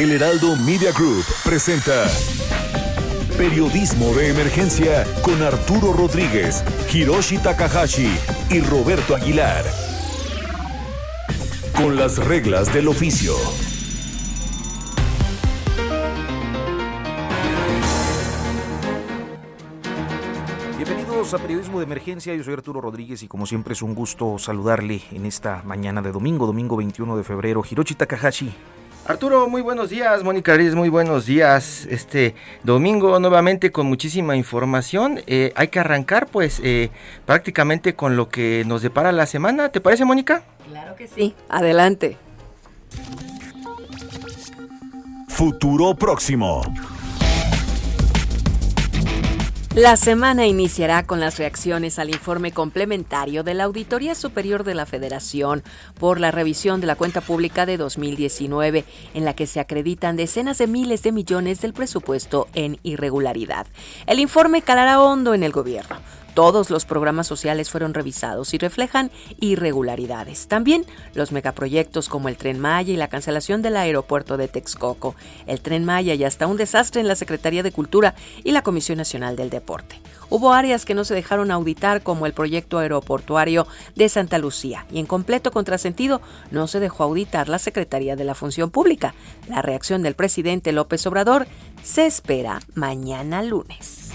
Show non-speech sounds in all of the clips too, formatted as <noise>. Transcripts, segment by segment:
El Heraldo Media Group presenta Periodismo de Emergencia con Arturo Rodríguez, Hiroshi Takahashi y Roberto Aguilar. Con las reglas del oficio. Bienvenidos a Periodismo de Emergencia, yo soy Arturo Rodríguez y como siempre es un gusto saludarle en esta mañana de domingo, domingo 21 de febrero. Hiroshi Takahashi, Arturo, muy buenos días. Mónica Reyes, muy buenos días. Este domingo nuevamente con muchísima información. Eh, hay que arrancar pues eh, prácticamente con lo que nos depara la semana. ¿Te parece, Mónica? Claro que sí. Adelante. Futuro próximo. La semana iniciará con las reacciones al informe complementario de la Auditoría Superior de la Federación por la revisión de la cuenta pública de 2019, en la que se acreditan decenas de miles de millones del presupuesto en irregularidad. El informe calará hondo en el gobierno todos los programas sociales fueron revisados y reflejan irregularidades. También los megaproyectos como el Tren Maya y la cancelación del aeropuerto de Texcoco, el Tren Maya y hasta un desastre en la Secretaría de Cultura y la Comisión Nacional del Deporte. Hubo áreas que no se dejaron auditar como el proyecto aeroportuario de Santa Lucía y en completo contrasentido no se dejó auditar la Secretaría de la Función Pública. La reacción del presidente López Obrador se espera mañana lunes.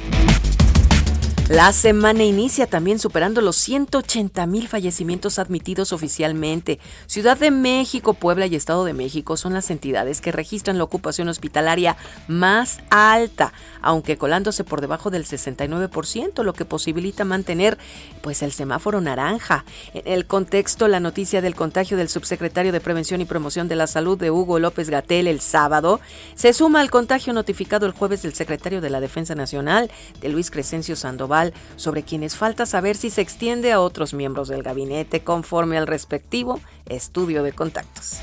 La semana inicia también superando los 180 mil fallecimientos admitidos oficialmente. Ciudad de México, Puebla y Estado de México son las entidades que registran la ocupación hospitalaria más alta, aunque colándose por debajo del 69%, lo que posibilita mantener pues el semáforo naranja. En el contexto, la noticia del contagio del subsecretario de Prevención y Promoción de la Salud de Hugo López Gatel el sábado se suma al contagio notificado el jueves del secretario de la Defensa Nacional, de Luis Crescencio Sandoval sobre quienes falta saber si se extiende a otros miembros del gabinete conforme al respectivo estudio de contactos.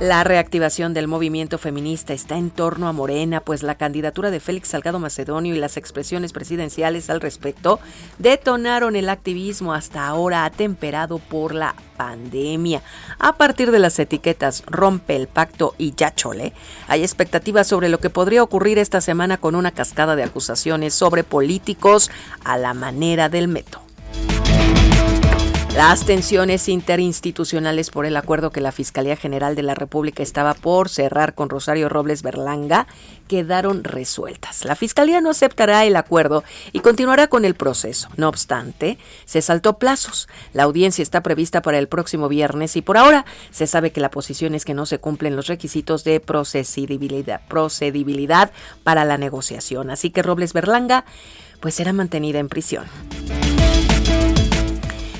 La reactivación del movimiento feminista está en torno a Morena, pues la candidatura de Félix Salgado Macedonio y las expresiones presidenciales al respecto detonaron el activismo hasta ahora atemperado por la pandemia. A partir de las etiquetas Rompe el Pacto y Ya Chole, hay expectativas sobre lo que podría ocurrir esta semana con una cascada de acusaciones sobre políticos a la manera del método. Las tensiones interinstitucionales por el acuerdo que la Fiscalía General de la República estaba por cerrar con Rosario Robles Berlanga quedaron resueltas. La Fiscalía no aceptará el acuerdo y continuará con el proceso. No obstante, se saltó plazos. La audiencia está prevista para el próximo viernes y por ahora se sabe que la posición es que no se cumplen los requisitos de procedibilidad, para la negociación. Así que Robles Berlanga pues será mantenida en prisión.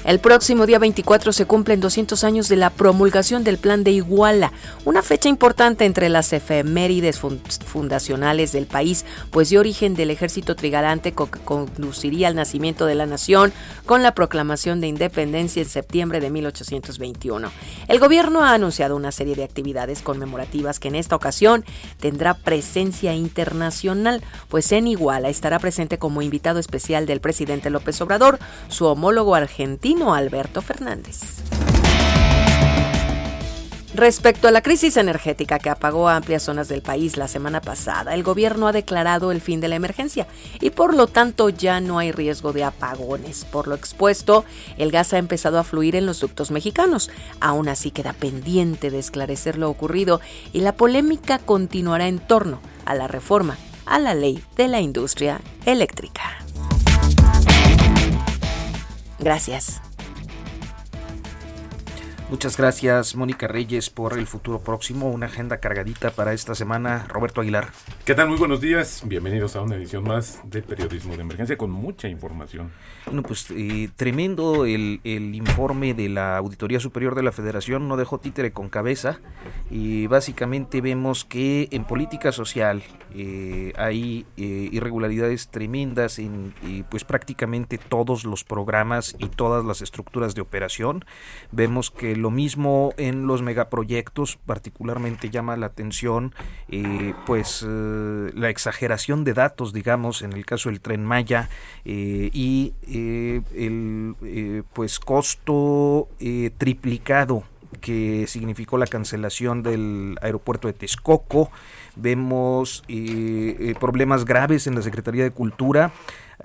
El próximo día 24 se cumplen 200 años de la promulgación del Plan de Iguala, una fecha importante entre las efemérides fundacionales del país, pues dio origen del ejército trigarante que conduciría al nacimiento de la nación con la proclamación de independencia en septiembre de 1821. El gobierno ha anunciado una serie de actividades conmemorativas que en esta ocasión tendrá presencia internacional, pues en Iguala estará presente como invitado especial del presidente López Obrador, su homólogo argentino, Alberto Fernández. Respecto a la crisis energética que apagó amplias zonas del país la semana pasada, el gobierno ha declarado el fin de la emergencia y por lo tanto ya no hay riesgo de apagones. Por lo expuesto, el gas ha empezado a fluir en los ductos mexicanos. Aún así queda pendiente de esclarecer lo ocurrido y la polémica continuará en torno a la reforma a la ley de la industria eléctrica. Gracias. Muchas gracias, Mónica Reyes, por el futuro próximo. Una agenda cargadita para esta semana. Roberto Aguilar. ¿Qué tal? Muy buenos días. Bienvenidos a una edición más de Periodismo de Emergencia con mucha información. Bueno, pues eh, tremendo el, informe de la Auditoría Superior de la Federación, no dejó títere con cabeza y básicamente vemos que en política social eh, hay eh, irregularidades tremendas en pues prácticamente todos los programas y todas las estructuras de operación. Vemos que lo mismo en los megaproyectos, particularmente llama la atención pues la exageración de datos, digamos, en el caso del tren Maya eh, y eh, el eh, pues costo triplicado que significó la cancelación del aeropuerto de Texcoco. Vemos problemas graves en la Secretaría de Cultura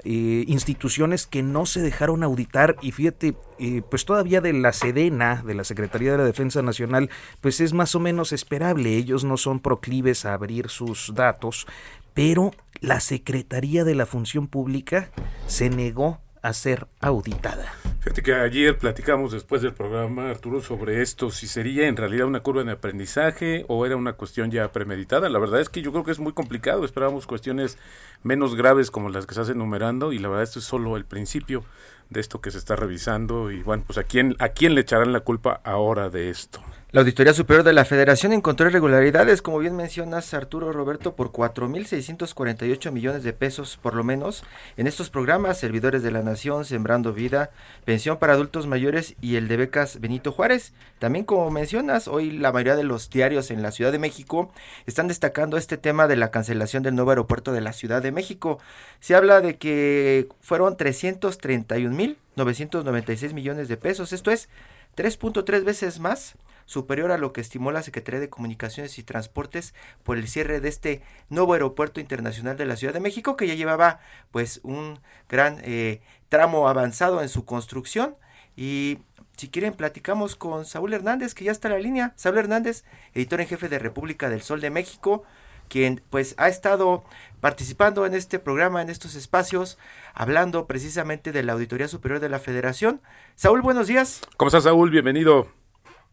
eh, instituciones que no se dejaron auditar y fíjate, eh, pues todavía de la Sedena, de la Secretaría de la Defensa Nacional, pues es más o menos esperable, ellos no son proclives a abrir sus datos, pero la Secretaría de la Función Pública se negó a ser auditada. Fíjate que ayer platicamos después del programa, Arturo, sobre esto, si sería en realidad una curva de aprendizaje o era una cuestión ya premeditada. La verdad es que yo creo que es muy complicado, esperábamos cuestiones menos graves como las que hacen enumerando y la verdad esto es solo el principio de esto que se está revisando y bueno, pues a quién, a quién le echarán la culpa ahora de esto. La Auditoría Superior de la Federación encontró irregularidades, como bien mencionas Arturo Roberto, por 4.648 millones de pesos por lo menos en estos programas, Servidores de la Nación, Sembrando Vida, Pensión para Adultos Mayores y el de becas Benito Juárez. También como mencionas, hoy la mayoría de los diarios en la Ciudad de México están destacando este tema de la cancelación del nuevo aeropuerto de la Ciudad de México. Se habla de que fueron 331.996 millones de pesos, esto es 3.3 veces más superior a lo que estimó la Secretaría de Comunicaciones y Transportes por el cierre de este nuevo aeropuerto internacional de la Ciudad de México que ya llevaba pues un gran eh, tramo avanzado en su construcción y si quieren platicamos con Saúl Hernández que ya está en la línea Saúl Hernández editor en jefe de República del Sol de México quien pues ha estado participando en este programa, en estos espacios, hablando precisamente de la Auditoría Superior de la Federación. Saúl, buenos días. ¿Cómo estás, Saúl? Bienvenido.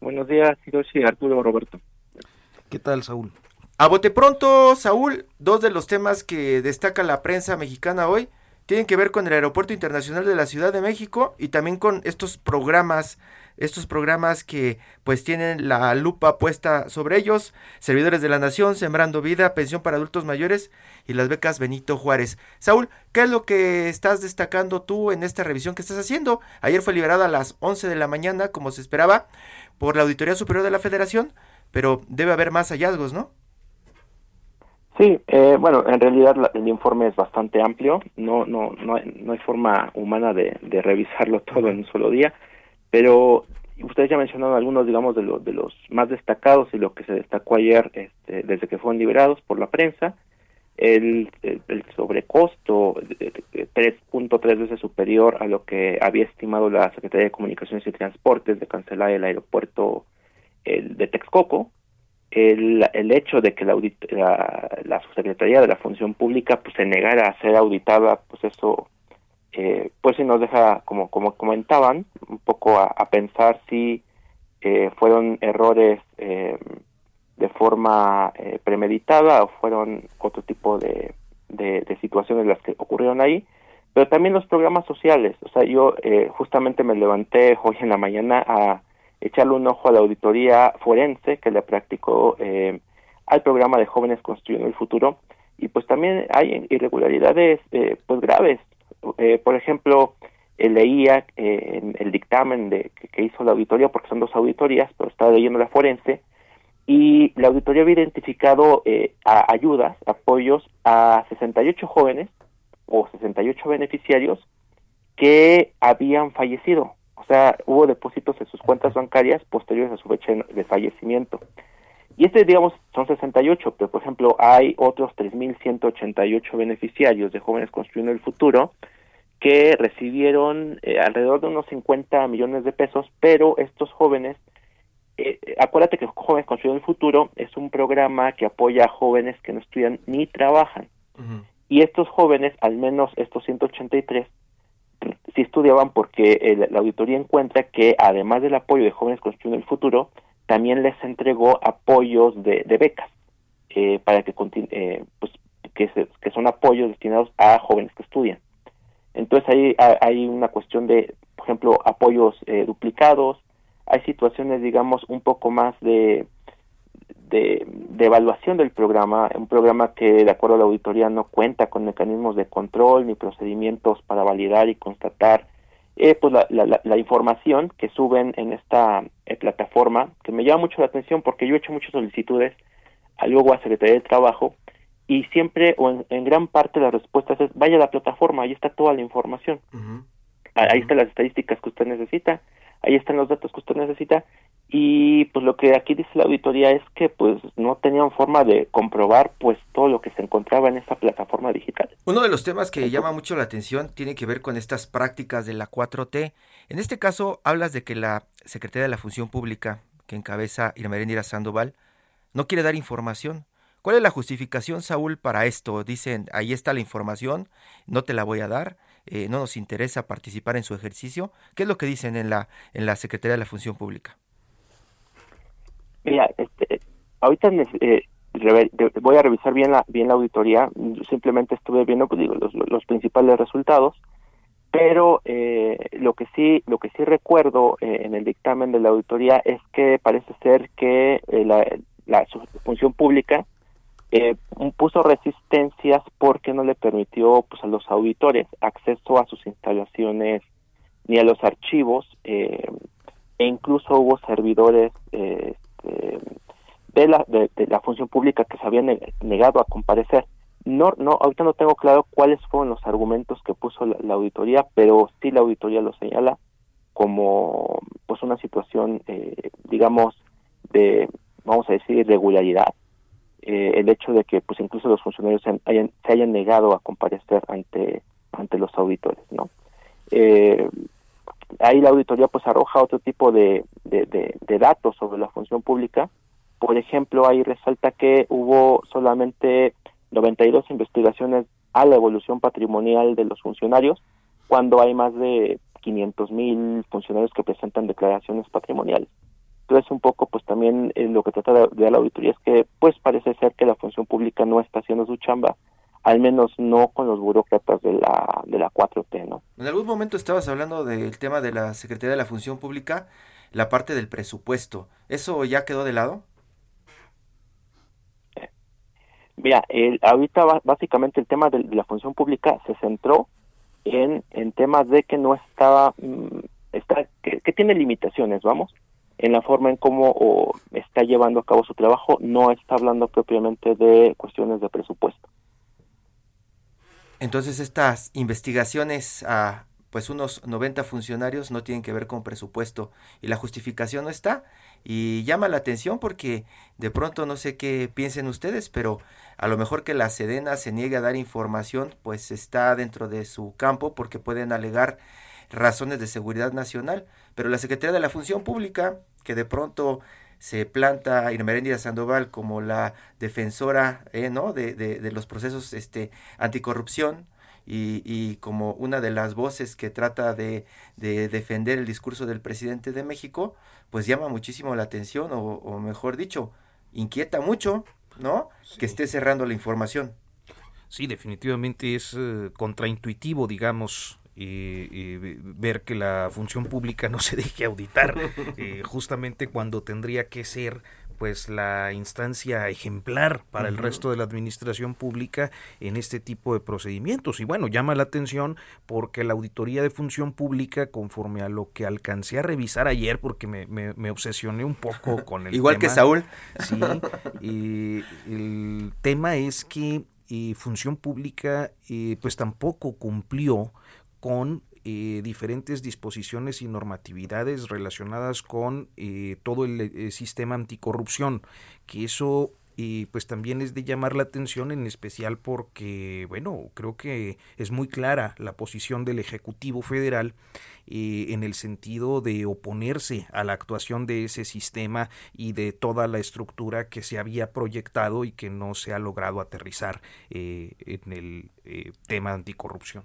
Buenos días, Hiroshi, Arturo, Roberto. ¿Qué tal, Saúl? A bote pronto, Saúl, dos de los temas que destaca la prensa mexicana hoy tienen que ver con el Aeropuerto Internacional de la Ciudad de México y también con estos programas, estos programas que pues tienen la lupa puesta sobre ellos, Servidores de la Nación, Sembrando Vida, Pensión para Adultos Mayores y las becas Benito Juárez. Saúl, ¿qué es lo que estás destacando tú en esta revisión que estás haciendo? Ayer fue liberada a las 11 de la mañana, como se esperaba, por la Auditoría Superior de la Federación, pero debe haber más hallazgos, ¿no? Sí, eh, bueno, en realidad el informe es bastante amplio, no no no hay, no hay forma humana de, revisarlo todo en un solo día, pero ustedes ya mencionaron algunos, digamos, de, de los más destacados y lo que se destacó ayer este, desde que fueron liberados por la prensa, el, el, sobrecosto 3.3 veces superior a lo que había estimado la Secretaría de Comunicaciones y Transportes de cancelar el aeropuerto el de Texcoco, el, el hecho de que la, la, Subsecretaría de la Función Pública pues se negara a ser auditada, pues eso eh, pues sí nos deja, como, como comentaban, un poco a, pensar si eh, fueron errores eh, de forma eh, premeditada o fueron otro tipo de, de, situaciones las que ocurrieron ahí, pero también los programas sociales. O sea, yo eh, justamente me levanté hoy en la mañana a echarle un ojo a la auditoría forense que le practicó eh, al programa de jóvenes construyendo el futuro y pues también hay irregularidades eh, pues graves. Eh, por ejemplo, leía en el dictamen de, que, que hizo la auditoría, porque son dos auditorías, pero estaba leyendo la forense, y la auditoría había identificado eh, ayudas, apoyos a 68 jóvenes o 68 beneficiarios que habían fallecido. O sea, hubo depósitos en sus cuentas bancarias posteriores a su fecha de fallecimiento. Y este, digamos, son 68, pero por ejemplo hay otros 3.188 beneficiarios de Jóvenes Construyendo el Futuro que recibieron eh, alrededor de unos 50 millones de pesos, pero estos jóvenes eh, acuérdate que Jóvenes Construyendo el Futuro es un programa que apoya a jóvenes que no estudian ni trabajan. Y estos jóvenes, al menos estos 183, sí estudiaban porque la auditoría encuentra que además del apoyo de Jóvenes Construyendo el Futuro, también les entregó apoyos de, becas. eh, para que, eh, pues, que, que son apoyos destinados a jóvenes que estudian. Entonces ahí hay una cuestión de, por ejemplo, apoyos duplicados, hay situaciones, digamos, un poco más de, de, evaluación del programa, un programa que, de acuerdo a la auditoría, no cuenta con mecanismos de control ni procedimientos para validar y constatar eh, pues la, la, la, información que suben en esta eh, plataforma, que me llama mucho la atención porque yo he hecho muchas solicitudes a luego a Secretaría de Trabajo y siempre o en, gran parte las respuestas es vaya a la plataforma, ahí está toda la información. Ahí están las estadísticas que usted necesita, ahí están los datos que usted necesita y pues lo que aquí dice la auditoría es que pues no tenían forma de comprobar pues todo lo que se encontraba en esa plataforma digital. Uno de los temas que llama mucho la atención tiene que ver con estas prácticas de la 4T. En este caso hablas de que la Secretaría de la Función Pública que encabeza Irmerendira Sandoval no quiere dar información. ¿Cuál es la justificación, Saúl, para esto? Dicen, ahí está la información, no te la voy a dar. Eh, no nos interesa participar en su ejercicio. ¿Qué es lo que dicen en la, en la Secretaría de la Función Pública? Mira, este, ahorita eh, voy a revisar bien la, bien la auditoría, simplemente estuve viendo pues, digo, los, principales resultados, pero eh, lo que sí lo que sí recuerdo en el dictamen de la auditoría es que parece ser que la, la función pública eh, puso resistencias porque no le permitió pues a los auditores acceso a sus instalaciones ni a los archivos eh, e incluso hubo servidores eh, este, de, la, de, la función pública que se habían negado a comparecer. No no ahorita no tengo claro cuáles fueron los argumentos que puso la, auditoría pero sí la auditoría lo señala como pues una situación eh, digamos de vamos a decir irregularidad eh, el hecho de que pues incluso los funcionarios se hayan, se hayan negado a comparecer ante ante los auditores no eh, ahí la auditoría pues arroja otro tipo de, de, de, datos sobre la función pública. Por ejemplo ahí resalta que hubo solamente 92 investigaciones a la evolución patrimonial de los funcionarios cuando hay más de 500 mil funcionarios que presentan declaraciones patrimoniales entonces un poco pues también eh, lo que trata de, la auditoría es que pues parece ser que la función pública no está haciendo su chamba, al menos no con los burócratas de la, de la 4T, ¿no? En algún momento estabas hablando del tema de la Secretaría de la Función Pública, la parte del presupuesto. ¿Eso ya quedó de lado? Mira, el, ahorita básicamente el tema de, la función pública se centró en, en temas de que no estaba, mm, está, que tiene limitaciones, vamos, en la forma en cómo está llevando a cabo su trabajo, no está hablando propiamente de cuestiones de presupuesto. Entonces estas investigaciones a pues unos 90 funcionarios no tienen que ver con presupuesto y la justificación no está y llama la atención porque de pronto no sé qué piensen ustedes, pero a lo mejor que la Sedena se niegue a dar información, pues está dentro de su campo porque pueden alegar razones de seguridad nacional, pero la Secretaría de la Función Pública, que de pronto se planta Irmeréndida Sandoval como la defensora eh, ¿no? de, de, los procesos este, anticorrupción y, y, como una de las voces que trata de, de, defender el discurso del presidente de México, pues llama muchísimo la atención o, o mejor dicho, inquieta mucho ¿no? que esté cerrando la información. Sí, definitivamente es eh, contraintuitivo, digamos, y ver que la función pública no se deje auditar <laughs> eh, justamente cuando tendría que ser pues la instancia ejemplar para el resto de la administración pública en este tipo de procedimientos. Y bueno, llama la atención porque la auditoría de función pública, conforme a lo que alcancé a revisar ayer, porque me, me, obsesioné un poco <laughs> con el Igual que Saúl. Sí, y el tema es que eh, función pública eh, pues tampoco cumplió con eh, diferentes disposiciones y normatividades relacionadas con eh, todo el, eh, sistema anticorrupción, que eso pues también es de llamar la atención en especial porque, bueno, creo que es muy clara la posición del Ejecutivo Federal en el sentido de oponerse a la actuación de ese sistema y de toda la estructura que se había proyectado y que no se ha logrado aterrizar en el tema anticorrupción.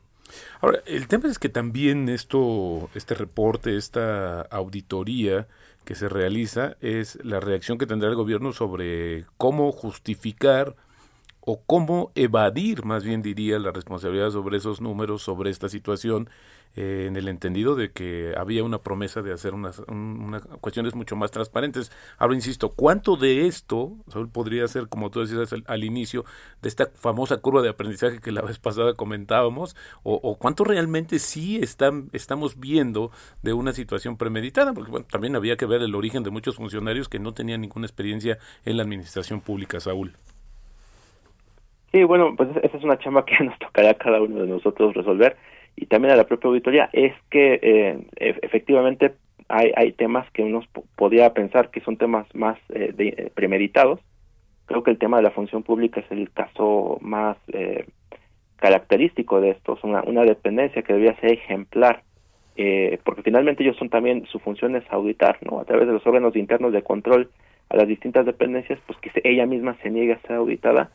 Ahora, el tema es que también esto, este reporte, esta auditoría que se realiza es la reacción que tendrá el gobierno sobre cómo justificar o cómo evadir, más bien diría, la responsabilidad sobre esos números, sobre esta situación, eh, en el entendido de que había una promesa de hacer unas, cuestiones mucho más transparentes. Ahora, insisto, ¿cuánto de esto podría ser, como tú decías al, inicio, de esta famosa curva de aprendizaje que la vez pasada comentábamos, o, cuánto realmente sí están, estamos viendo de una situación premeditada? Porque también había que ver el origen de muchos funcionarios que no tenían ninguna experiencia en la administración pública, Saúl. Sí, bueno, pues esa es una chamba que <laughs> nos tocará a cada uno de nosotros resolver y también a la propia auditoría. Es que eh, efectivamente hay, hay temas que uno podría pensar que son temas más eh, eh, premeditados. Creo que el tema de la función pública es el caso más eh, característico de esto. Es una, una dependencia que debería ser ejemplar, eh, porque finalmente ellos son también, su función es auditar, ¿no? A través de los órganos internos de control a las distintas dependencias, pues que ella misma se niegue a ser auditada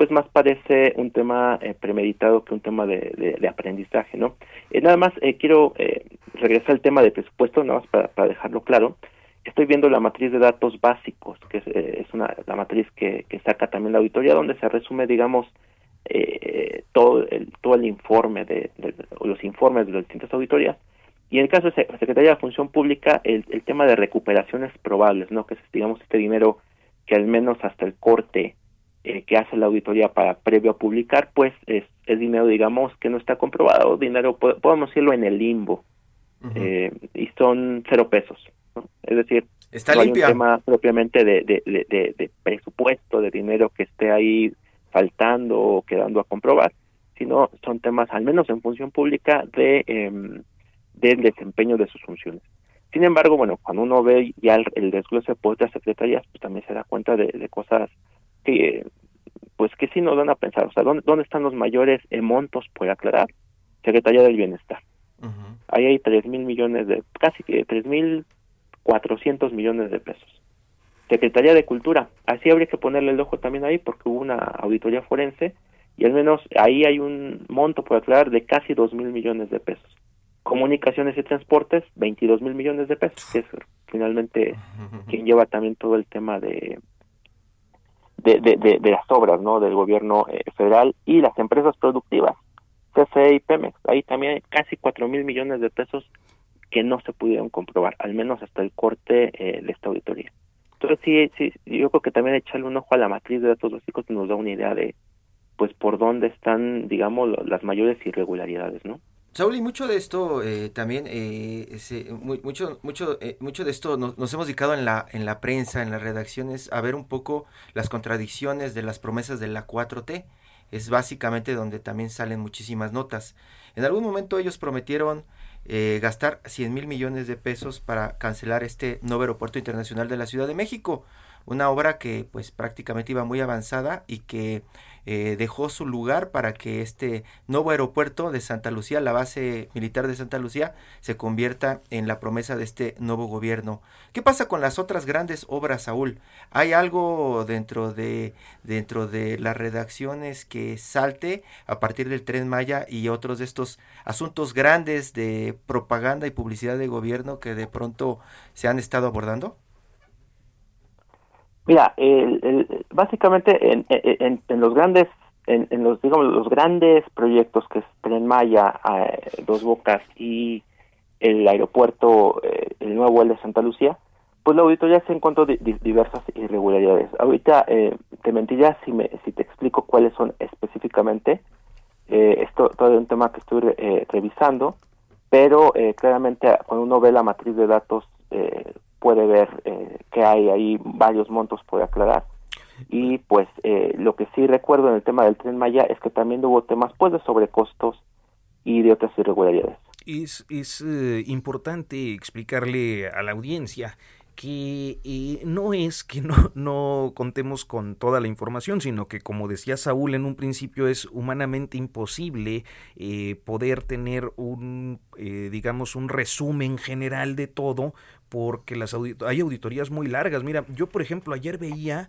pues más parece un tema eh, premeditado que un tema de, aprendizaje, ¿no? Eh, nada más eh, quiero eh, regresar al tema de presupuesto, nada más para, dejarlo claro. Estoy viendo la matriz de datos básicos, que es, es una la matriz que, que, saca también la auditoría, donde se resume, digamos, todo el todo el informe de, de, los informes de las distintas auditorías. Y en el caso de Secretaría de Función Pública, el, el tema de recuperaciones probables, ¿no? Que es, digamos, este dinero que al menos hasta el corte eh, que hace la auditoría para previo a publicar, pues es, es dinero, digamos, que no está comprobado, dinero, podemos decirlo, en el limbo, eh, y son cero pesos. Es decir, está no hay un tema propiamente de, de, de, de, presupuesto, de dinero que esté ahí faltando o quedando a comprobar, sino son temas, al menos en función pública, de eh, del desempeño de sus funciones. Sin embargo, bueno, cuando uno ve ya el, el desglose de otras secretarías, pues también se da cuenta de, de cosas que pues que sí nos van a pensar, o sea, ¿dónde, dónde están los mayores montos por aclarar? Secretaría del Bienestar. Ahí hay tres mil millones de, casi que tres mil cuatrocientos millones de pesos. Secretaría de Cultura, así habría que ponerle el ojo también ahí porque hubo una auditoría forense y al menos ahí hay un monto por aclarar de casi dos mil millones de pesos. Comunicaciones y transportes, 22 mil millones de pesos, que es finalmente quien lleva también todo el tema de de, de, de, las obras no del gobierno eh, federal y las empresas productivas CFE y Pemex. Ahí también hay casi cuatro mil millones de pesos que no se pudieron comprobar al menos hasta el corte eh, de esta auditoría. Entonces sí, sí yo creo que también echarle un ojo a la matriz de datos básicos nos da una idea de pues por dónde están digamos las mayores irregularidades no Saúl, y mucho de esto eh, también, eh, mucho, mucho, eh, mucho de esto nos, nos, hemos dedicado en la, en la prensa, en las redacciones, a ver un poco las contradicciones de las promesas de la 4T. Es básicamente donde también salen muchísimas notas. En algún momento ellos prometieron eh, gastar 100 mil millones de pesos para cancelar este nuevo aeropuerto internacional de la Ciudad de México. Una obra que pues prácticamente iba muy avanzada y que eh, dejó su lugar para que este nuevo aeropuerto de Santa Lucía, la base militar de Santa Lucía, se convierta en la promesa de este nuevo gobierno. ¿Qué pasa con las otras grandes obras, Saúl? ¿Hay algo dentro de, dentro de las redacciones que salte a partir del tren Maya y otros de estos asuntos grandes de propaganda y publicidad de gobierno que de pronto se han estado abordando? Mira, el, básicamente en, en, en, los grandes, en, en, los digamos los grandes proyectos que es Tren Maya, eh, Dos Bocas y el aeropuerto, eh, el nuevo el de Santa Lucía, pues la auditoría se encontró di, di, diversas irregularidades. Ahorita eh, te mentiría si me si te explico cuáles son específicamente. Eh, esto todo es un tema que estoy eh, revisando, pero claramente cuando uno ve la matriz de datos puede ver que hay ahí varios montos por aclarar y pues eh, lo que sí recuerdo en el tema del tren Maya es que también hubo temas pues de sobrecostos y de otras irregularidades. Es, es eh, importante explicarle a la audiencia que eh, no es que no, no, contemos con toda la información, sino que como decía Saúl en un principio es humanamente imposible eh, poder tener un, eh, digamos, un resumen general de todo porque las audit hay auditorías muy largas. Mira, yo por ejemplo ayer veía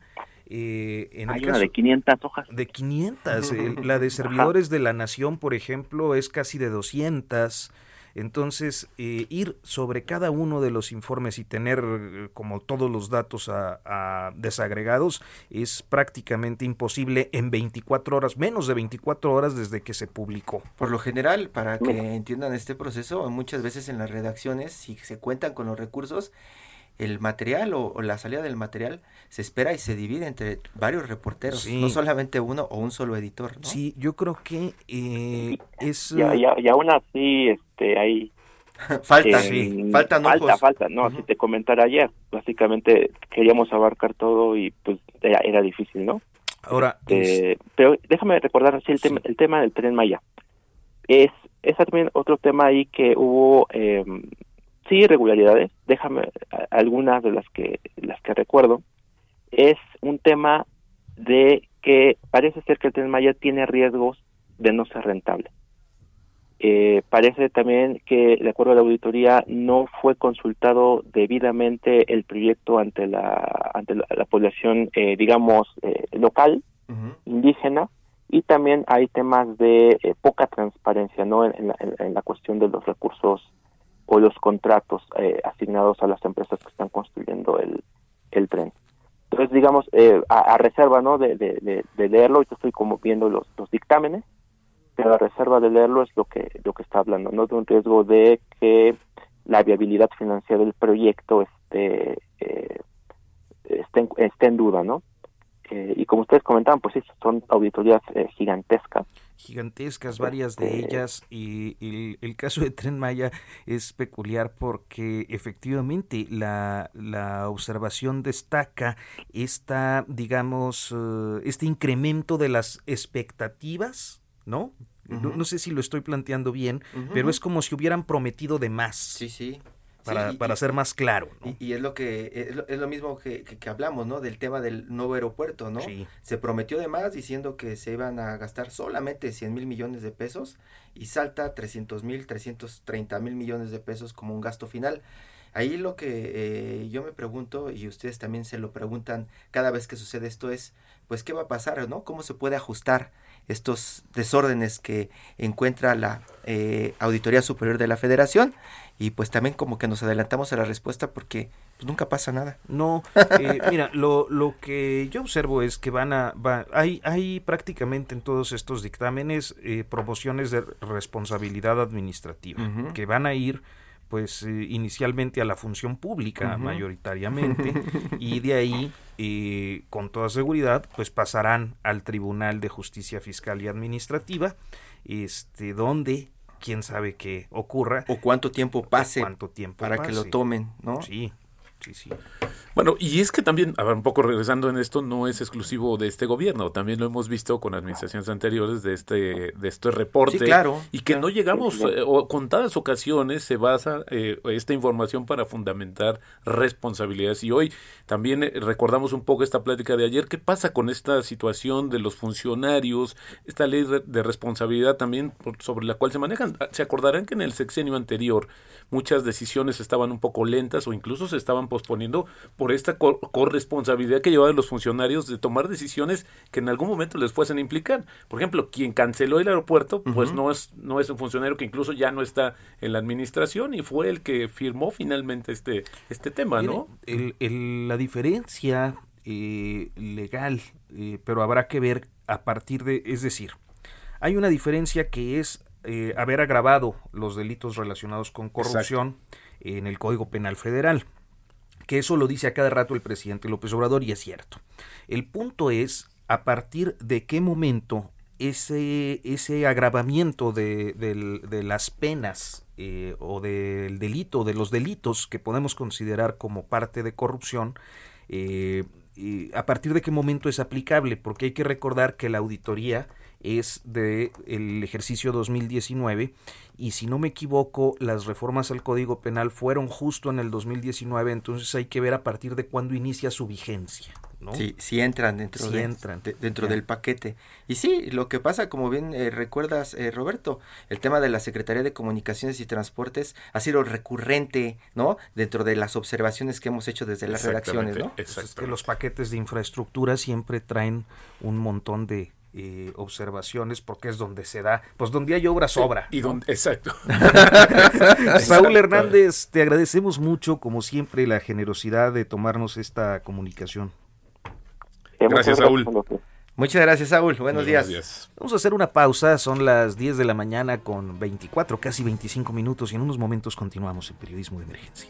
Eh, en Hay una de 500 hojas. De 500. <laughs> la de servidores de la nación, por ejemplo, es casi de 200. Entonces, eh, ir sobre cada uno de los informes y tener eh, como todos los datos a, desagregados es prácticamente imposible en 24 horas, menos de 24 horas desde que se publicó. Por lo general, para que entiendan este proceso, muchas veces en las redacciones, si se cuentan con los recursos, el material o, la salida del material se espera y se divide entre varios reporteros, no solamente uno o un solo editor. ¿no? Sí, yo creo que eh, es... Y, y, aún así este, hay... <laughs> falta, sí, falta, falta, falta, no, si te comentara ayer, básicamente queríamos abarcar todo y pues era, difícil, ¿no? Ahora, este, pero déjame recordar así el tema, el tema del tren Maya. Es, es también otro tema ahí que hubo eh, sí irregularidades, déjame algunas de las que las que recuerdo, es un tema de que parece ser que el Tren Maya tiene riesgos de no ser rentable. Eh, parece también que, de acuerdo a la auditoría, no fue consultado debidamente el proyecto ante la ante la, población, eh, digamos, eh, local, indígena, y también hay temas de poca transparencia, ¿no? En, en, la cuestión de los recursos o los contratos eh, asignados a las empresas que están construyendo el, el tren. Entonces, digamos, eh, a, reserva ¿no? de, de, leerlo, yo estoy como viendo los, los dictámenes, pero a reserva de leerlo es lo que, lo que está hablando, ¿no? De un riesgo de que la viabilidad financiera del proyecto esté, eh, esté, esté en duda, ¿no? Eh, y como ustedes comentaban, pues sí, son auditorías eh, gigantescas. Gigantescas, varias de este ellas, y el, caso de Tren Maya es peculiar porque efectivamente la, la observación destaca esta, digamos, eh, este incremento de las expectativas, ¿no? no, sé si lo estoy planteando bien, pero es como si hubieran prometido de más. Sí, sí para, para ser más claro. Y, es lo que es lo, mismo que, que, hablamos, ¿no? Del tema del nuevo aeropuerto, ¿no? Se prometió de más diciendo que se iban a gastar solamente 100 mil millones de pesos y salta 300 mil, 330 mil millones de pesos como un gasto final. Ahí lo que eh, yo me pregunto, y ustedes también se lo preguntan cada vez que sucede esto, es, pues, ¿qué va a pasar, no? ¿Cómo se puede ajustar estos desórdenes que encuentra la eh, Auditoría Superior de la Federación? Y pues también como que nos adelantamos a la respuesta porque pues, nunca pasa nada. No, eh, mira, lo, lo que yo observo es que van a, va, hay, hay prácticamente en todos estos dictámenes promociones de responsabilidad administrativa, que van a ir pues eh, inicialmente a la función pública mayoritariamente <laughs> y de ahí eh, con toda seguridad pues pasarán al Tribunal de Justicia Fiscal y Administrativa este donde quién sabe qué ocurra. O cuánto tiempo pase cuánto tiempo para que lo tomen no sí sí sí bueno, y es que también, a ver, un poco regresando en esto, no es exclusivo de este gobierno, también lo hemos visto con administraciones anteriores de este de este reporte. claro. Y que no llegamos, eh, o contadas ocasiones se basa eh, esta información para fundamentar responsabilidades. Y hoy también eh, recordamos un poco esta plática de ayer, ¿qué pasa con esta situación de los funcionarios, esta ley de responsabilidad también sobre la cual se manejan? Ah, se acordarán que en el sexenio anterior muchas decisiones estaban un poco lentas o incluso se estaban posponiendo por esta corresponsabilidad que llevaban los funcionarios de tomar decisiones que en algún momento les fuesen a implicar. Por ejemplo, quien canceló el aeropuerto, pues no es no es un funcionario que incluso ya no está en la administración y fue el que firmó finalmente este este tema, ¿no? El, la diferencia eh, legal, eh, pero habrá que ver a partir de, es decir, hay una diferencia que es eh, haber agravado los delitos relacionados con corrupción en el Código Penal Federal que eso lo dice a cada rato el presidente López Obrador y es cierto. El punto es a partir de qué momento ese, ese agravamiento de, las penas eh, o del delito, de los delitos que podemos considerar como parte de corrupción, eh, a partir de qué momento es aplicable, porque hay que recordar que la auditoría es del el ejercicio 2019 y si no me equivoco las reformas al Código Penal fueron justo en el 2019, entonces hay que ver a partir de cuándo inicia su vigencia. ¿no? Sí, sí entran dentro, Sí de- entran, de- dentro del paquete. Y sí, lo que pasa, como bien eh, recuerdas, eh, Roberto, el tema de la Secretaría de Comunicaciones y Transportes ha sido recurrente, ¿no? Dentro de las observaciones que hemos hecho desde las redacciones, ¿no? Pues es que los paquetes de infraestructura siempre traen un montón de eh, observaciones porque es donde se da, pues donde hay obra sobra. Y ¿no? donde, exacto. <laughs> Saúl Hernández, te agradecemos mucho, como siempre, la generosidad de tomarnos esta comunicación. Gracias, Saúl. Muchas gracias, Saúl. Buenos, días. Vamos a hacer una pausa, son las 10 de la mañana con 24, casi 25 minutos y en unos momentos continuamos en Periodismo de Emergencia.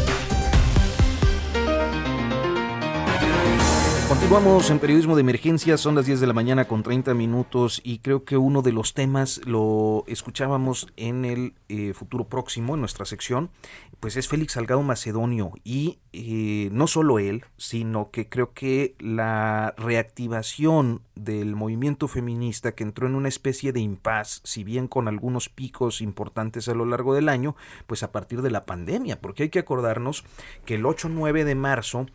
Continuamos en periodismo de emergencia, son las 10 de la mañana con 30 minutos y creo que uno de los temas lo escuchábamos en el eh, futuro próximo, en nuestra sección, pues es Félix Salgado Macedonio y eh, no solo él, sino que creo que la reactivación del movimiento feminista que entró en una especie de impas, si bien con algunos picos importantes a lo largo del año, pues a partir de la pandemia, porque hay que acordarnos que el 8-9 de marzo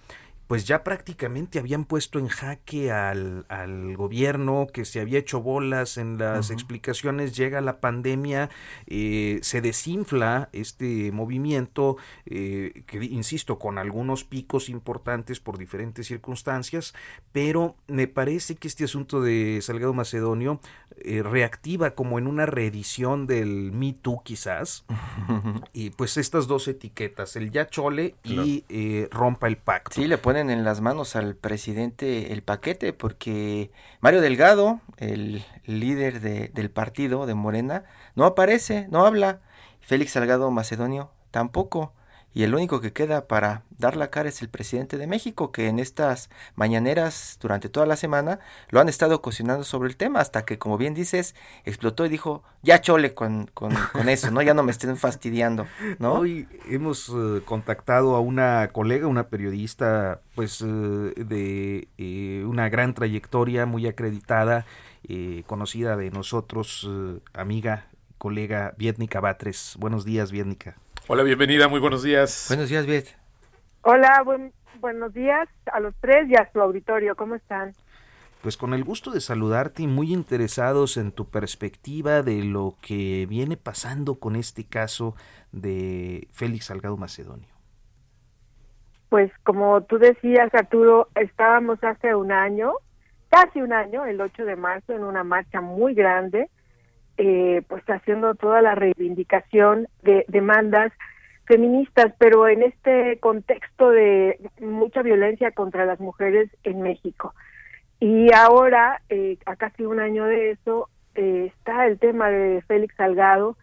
pues ya prácticamente habían puesto en jaque al, al gobierno que se había hecho bolas en las explicaciones, llega la pandemia, eh, se desinfla este movimiento, eh, que insisto, con algunos picos importantes por diferentes circunstancias, pero me parece que este asunto de Salgado Macedonio eh, reactiva como en una reedición del Me Too quizás, <laughs> y pues estas dos etiquetas, el ya chole y eh, rompa el pacto. Sí, le ponen en las manos al presidente el paquete porque Mario Delgado, el líder de- del partido de Morena, no aparece, no habla. Félix Salgado Macedonio tampoco. Y el único que queda para dar la cara es el presidente de México, que en estas mañaneras durante toda la semana lo han estado cocinando sobre el tema, hasta que, como bien dices, explotó y dijo, ya chole con, con, con eso, ¿no? Ya no me estén fastidiando, ¿no? Hoy hemos eh, contactado a una colega, una periodista, pues eh, de eh, una gran trayectoria, muy acreditada, conocida de nosotros, amiga, colega Vietnica Batres. Buenos días, Vietnica. Hola, bienvenida, muy buenos días. Buenos días, Viet. Hola, buen- buenos días a los tres y a su auditorio. ¿Cómo están? Pues con el gusto de saludarte y muy interesados en tu perspectiva de lo que viene pasando con este caso de Félix Salgado Macedonio. Pues como tú decías, Arturo, estábamos hace un año, casi un año, el 8 de marzo, en una marcha muy grande, eh, pues haciendo toda la reivindicación de demandas feministas, pero en este contexto de mucha violencia contra las mujeres en México. Y ahora, eh, a casi un año de eso, eh, está el tema de Félix Salgado.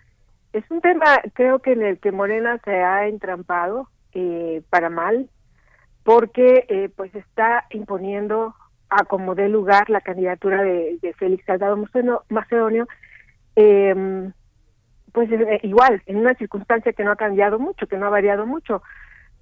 Es un tema, creo que en el que Morena se ha entrampado eh, para mal, porque eh, pues está imponiendo a como dé lugar la candidatura de, Félix Salgado Macedonio, eh, pues eh, igual, en una circunstancia que no ha cambiado mucho, que no ha variado mucho.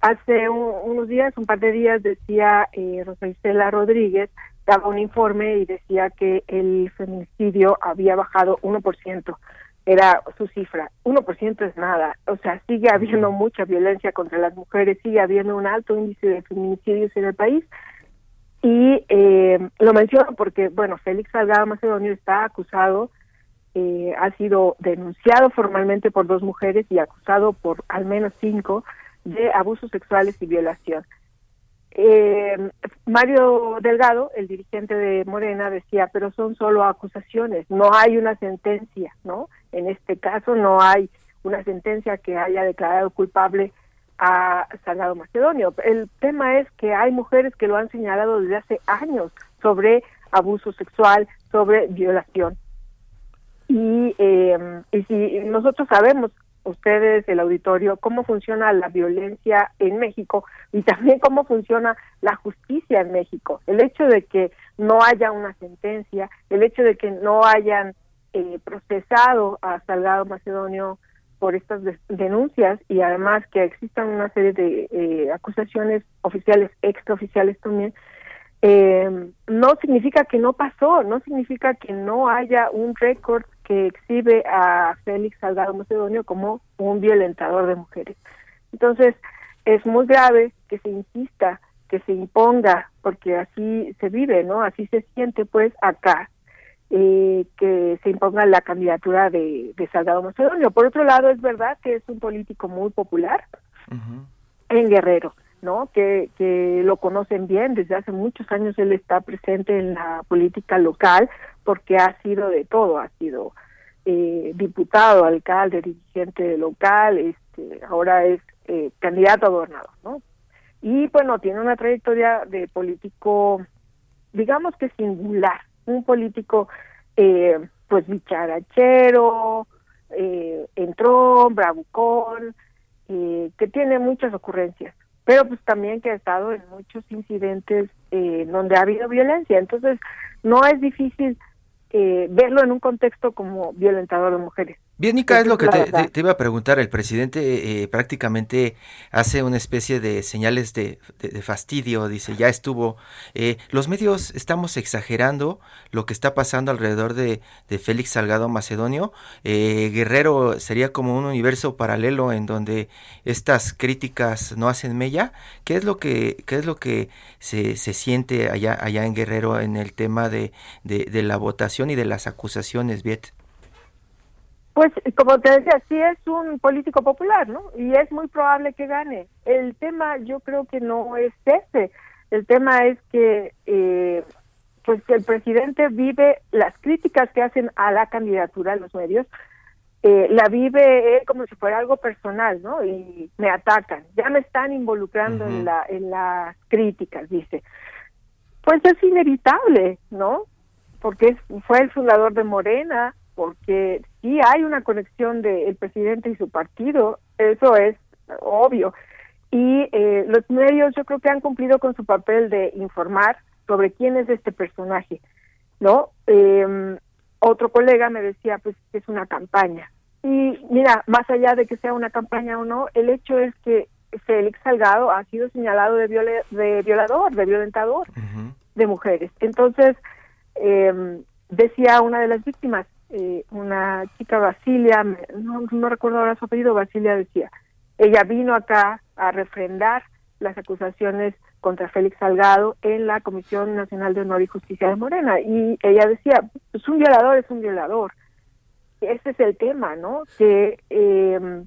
Hace un- unos días, un par de días, decía eh, Rosa Isela Rodríguez, daba un informe y decía que el feminicidio había bajado 1%, era su cifra. 1% es nada, o sea, sigue habiendo mucha violencia contra las mujeres, sigue habiendo un alto índice de feminicidios en el país. Y eh, lo menciono porque, bueno, Félix Salgado Macedonio está acusado eh, ha sido denunciado formalmente por dos mujeres y acusado por al menos cinco de abusos sexuales y violación. Eh, Mario Delgado, el dirigente de Morena, decía, pero son solo acusaciones, no hay una sentencia, ¿no? En este caso no hay una sentencia que haya declarado culpable a Salgado Macedonio. El tema es que hay mujeres que lo han señalado desde hace años sobre abuso sexual, sobre violación. Y, eh, y si nosotros sabemos, ustedes, el auditorio, cómo funciona la violencia en México y también cómo funciona la justicia en México. El hecho de que no haya una sentencia, el hecho de que no hayan eh, procesado a Salgado Macedonio por estas denuncias y además que existan una serie de eh, acusaciones oficiales, extraoficiales también, eh, no significa que no pasó, no significa que no haya un récord que exhibe a Félix Salgado Macedonio como un violentador de mujeres. Entonces, es muy grave que se insista, que se imponga, porque así se vive, ¿no? Así se siente, pues, acá, eh, que se imponga la candidatura de, de, Salgado Macedonio. Por otro lado, es verdad que es un político muy popular en Guerrero. ¿No? Que, lo conocen bien, desde hace muchos años él está presente en la política local porque ha sido de todo, ha sido eh, diputado, alcalde, dirigente local, este, ahora es eh, candidato a gobernador, ¿no? Y bueno, tiene una trayectoria de político, digamos que singular, un político eh, pues bicharachero, eh, bravucón, eh, que tiene muchas ocurrencias pero pues también que ha estado en muchos incidentes eh, donde ha habido violencia. Entonces, no es difícil eh, verlo en un contexto como violentador de mujeres. Bien, Nica, es lo que te, iba a preguntar. El presidente eh, prácticamente hace una especie de señales de, fastidio, dice, ya estuvo. Eh, los medios estamos exagerando lo que está pasando alrededor de, Félix Salgado Macedonio. Eh, Guerrero sería como un universo paralelo en donde estas críticas no hacen mella. ¿Qué es lo que, qué es lo que se, se siente allá, allá en Guerrero en el tema de, de la votación y de las acusaciones, Viet? Pues como te decía, sí es un político popular, ¿no? Y es muy probable que gane. El tema yo creo que no es ese. El tema es que eh, pues el presidente vive las críticas que hacen a la candidatura de los medios, eh, la vive él como si fuera algo personal, ¿no? Y me atacan, ya me están involucrando en la en las críticas, dice. Pues es inevitable, ¿no? Porque fue el fundador de Morena, porque sí hay una conexión del presidente y su partido, eso es obvio. Y eh, los medios yo creo que han cumplido con su papel de informar sobre quién es este personaje, ¿no? Eh, otro colega me decía, pues, que es una campaña. Y mira, más allá de que sea una campaña o no, el hecho es que Félix Salgado ha sido señalado de, de violador, de violentador de mujeres. Entonces, eh, decía una de las víctimas, eh, una chica Basilia, no, no recuerdo ahora su apellido, Basilia decía, ella vino acá a refrendar las acusaciones contra Félix Salgado en la Comisión Nacional de Honor y Justicia de Morena. Y ella decía, pues un violador es un violador. Ese es el tema, ¿no? Que eh,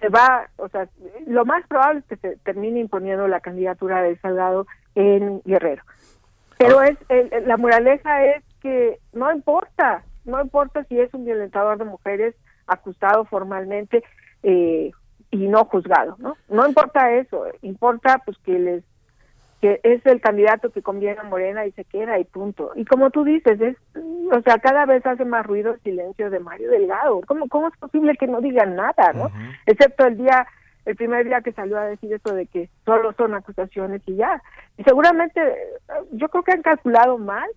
se va, o sea, lo más probable es que se termine imponiendo la candidatura de Salgado en Guerrero. Pero es la moraleja es que no importa, no importa si es un violentador de mujeres acusado formalmente eh, y no juzgado, ¿no? No importa eso, importa pues que les que es el candidato que conviene a Morena y se queda y punto. Y como tú dices, es, o sea, cada vez hace más ruido el silencio de Mario Delgado. ¿Cómo, cómo es posible que no digan nada, no? Excepto el día, el primer día que salió a decir eso de que solo son acusaciones y ya. Y seguramente, yo creo que han calculado mal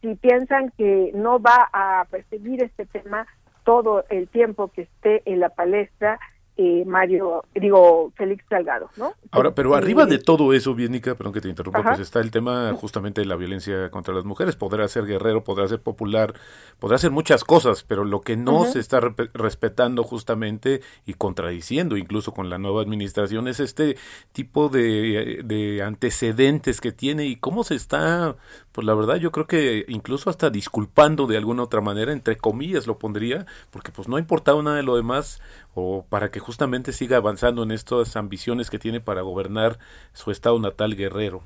si piensan que no va a perseguir este tema todo el tiempo que esté en la palestra eh, Mario, digo, Félix Salgado, ¿no? Ahora, pero arriba de todo eso, Bienica, perdón que te interrumpa, pues está el tema justamente de la violencia contra las mujeres. Podrá ser guerrero, podrá ser popular, podrá ser muchas cosas, pero lo que no se está respetando justamente y contradiciendo incluso con la nueva administración es este tipo de, de antecedentes que tiene y cómo se está, pues la verdad yo creo que incluso hasta disculpando de alguna otra manera, entre comillas lo pondría, porque pues no ha importado nada de lo demás o para que justamente siga avanzando en estas ambiciones que tiene para gobernar su estado natal guerrero.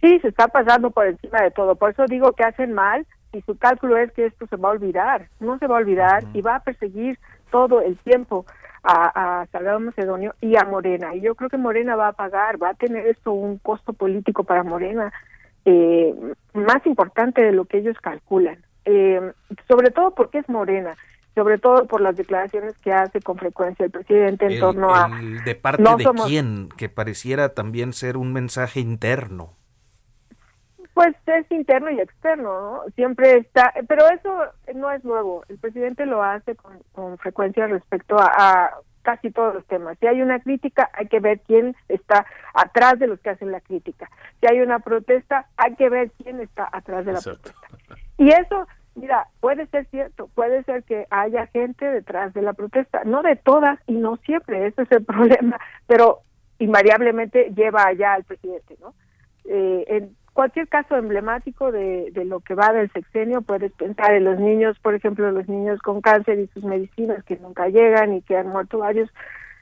Sí, se está pasando por encima de todo. Por eso digo que hacen mal y su cálculo es que esto se va a olvidar. No se va a olvidar y va a perseguir todo el tiempo a, a Salgado Macedonio y a Morena. Y yo creo que Morena va a pagar, va a tener esto un costo político para Morena eh, más importante de lo que ellos calculan, eh, sobre todo porque es morena sobre todo por las declaraciones que hace con frecuencia el presidente en torno a... ¿De parte de quién? Que pareciera también ser un mensaje interno. Pues es interno y externo, ¿no? Siempre está, pero eso no es nuevo. El presidente lo hace con, frecuencia respecto a, casi todos los temas. Si hay una crítica, hay que ver quién está atrás de los que hacen la crítica. Si hay una protesta, hay que ver quién está atrás de la protesta. Y eso, mira, puede ser cierto, puede ser que haya gente detrás de la protesta, no de todas y no siempre, ese es el <laughs> problema, pero invariablemente lleva allá al presidente, ¿no? Eh, en, cualquier caso emblemático de, lo que va del sexenio, puedes pensar en los niños, por ejemplo, los niños con cáncer y sus medicinas que nunca llegan y que han muerto varios